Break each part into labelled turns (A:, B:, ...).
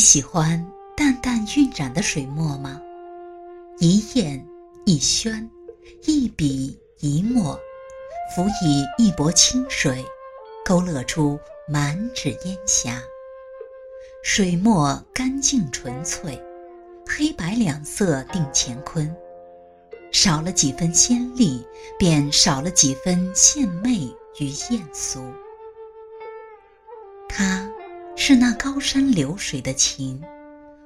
A: 喜欢淡淡晕染的水墨吗？一砚一宣，一笔一墨，辅以一波清水，勾勒出满纸烟霞。水墨干净纯粹，黑白两色定乾坤。少了几分鲜丽，便少了几分献媚与艳俗。他是那高山流水的情，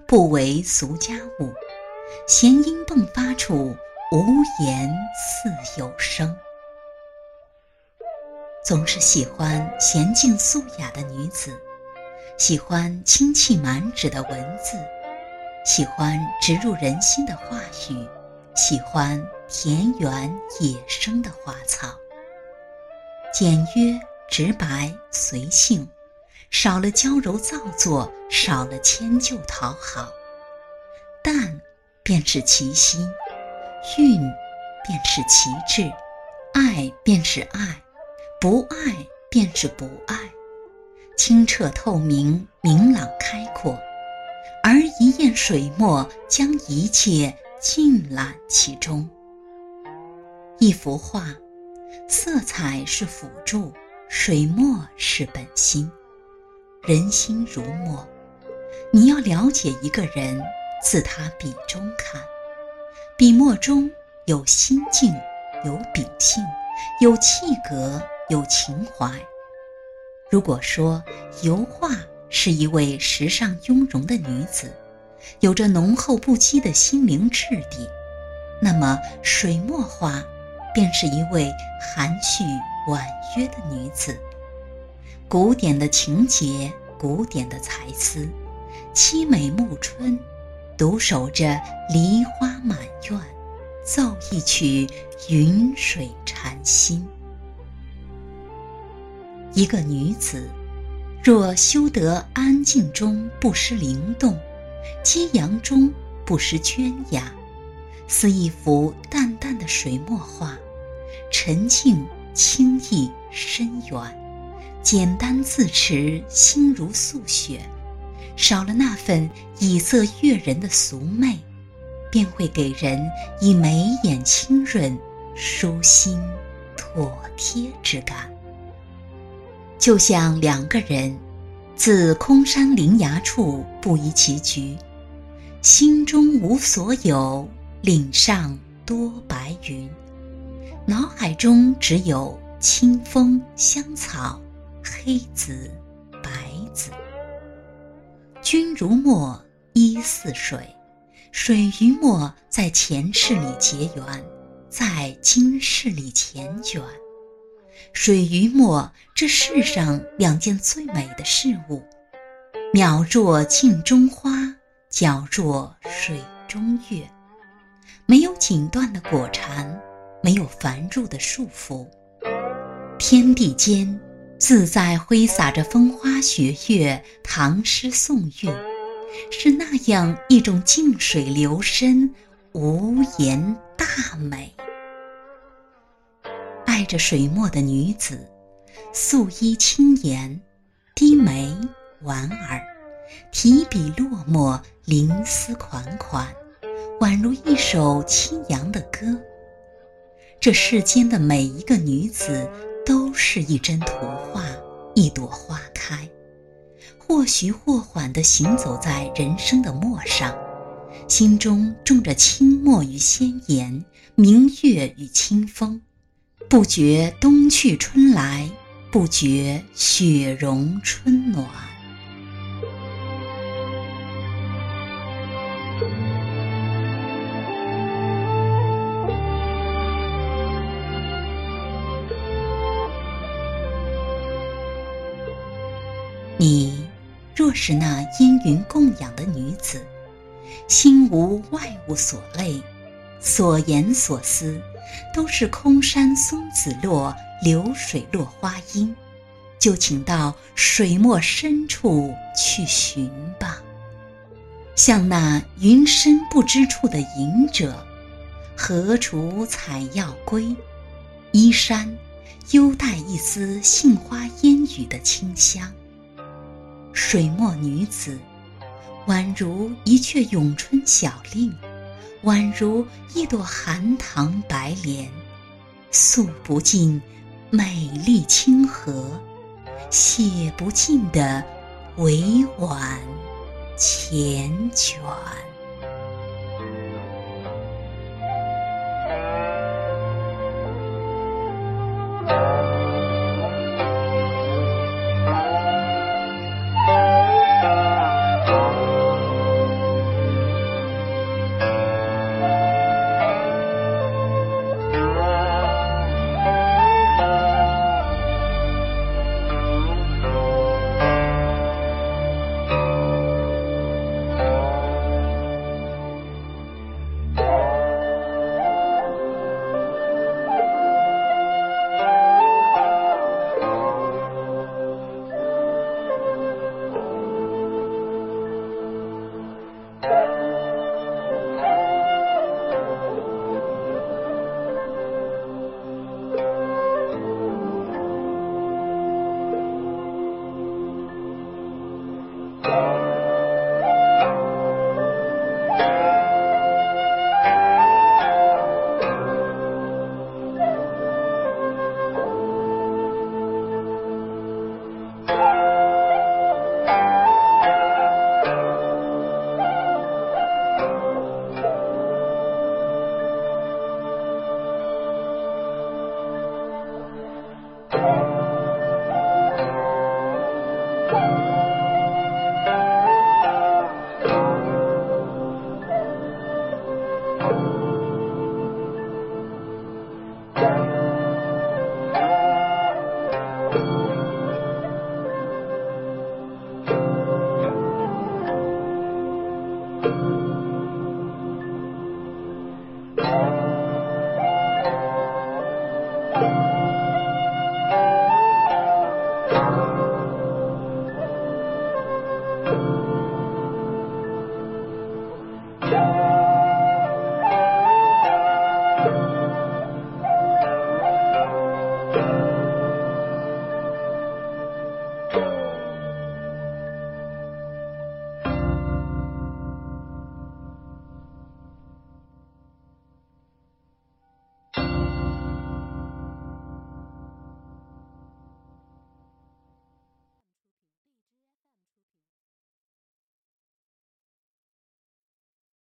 A: 不为俗家物，弦音迸发处，无言似有声。总是喜欢娴静素雅的女子，喜欢清气满纸的文字，喜欢植入人心的话语。喜欢田园野生的花草，简约直白随性，少了娇柔造作，少了迁就讨好，淡便是其心，韵便是其志，爱便是爱，不爱便是不爱，清澈透明，明朗开阔，而一砚水墨将一切。尽览其中。一幅画，色彩是辅助，水墨是本心。人心如墨，你要了解一个人，自他笔中看。笔墨中有心境，有秉性，有气格，有情怀。如果说油画是一位时尚雍容的女子，有着浓厚不羁的心灵质地，那么水墨画便是一位含蓄婉约的女子。古典的情节，古典的才思，凄美暮春，独守着梨花满院，奏一曲云水禅心。一个女子，若修得安静中不失灵动。激扬中不失娟雅，似一幅淡淡的水墨画，沉静、清逸、深远，简单自持，心如素雪。少了那份以色悦人的俗媚，便会给人以眉眼清润、舒心、妥帖之感。就像两个人。自空山灵崖处不移棋局，心中无所有，岭上多白云，脑海中只有清风、香草、黑子、白子。君如墨，一似水，水与墨在前世里结缘，在今世里缱绻。水与墨，这世上两件最美的事物，渺若镜中花，皎若水中月。没有锦缎的裹缠，没有繁缛的束缚，天地间自在挥洒着风花雪月、唐诗宋韵，是那样一种静水流深、无言大美。爱着水墨的女子，素衣轻颜，低眉莞尔，提笔落墨，灵思款款，宛如一首清扬的歌。这世间的每一个女子，是一帧图画，一朵花开，或徐或缓地行走在人生的陌上，心中种着清墨与鲜艳，明月与清风。不觉冬去春来，不觉雪融春暖。你若是那烟云供养的女子，心无外物所累，所言所思。都是空山松子落，流水落花阴，就请到水墨深处去寻吧。像那云深不知处的隐者，何处采药归？衣衫犹带一丝杏花烟雨的清香。水墨女子，宛如一阙咏春小令，宛如一朵寒塘白莲，诉不尽美丽清和，写不尽的委婉缱绻。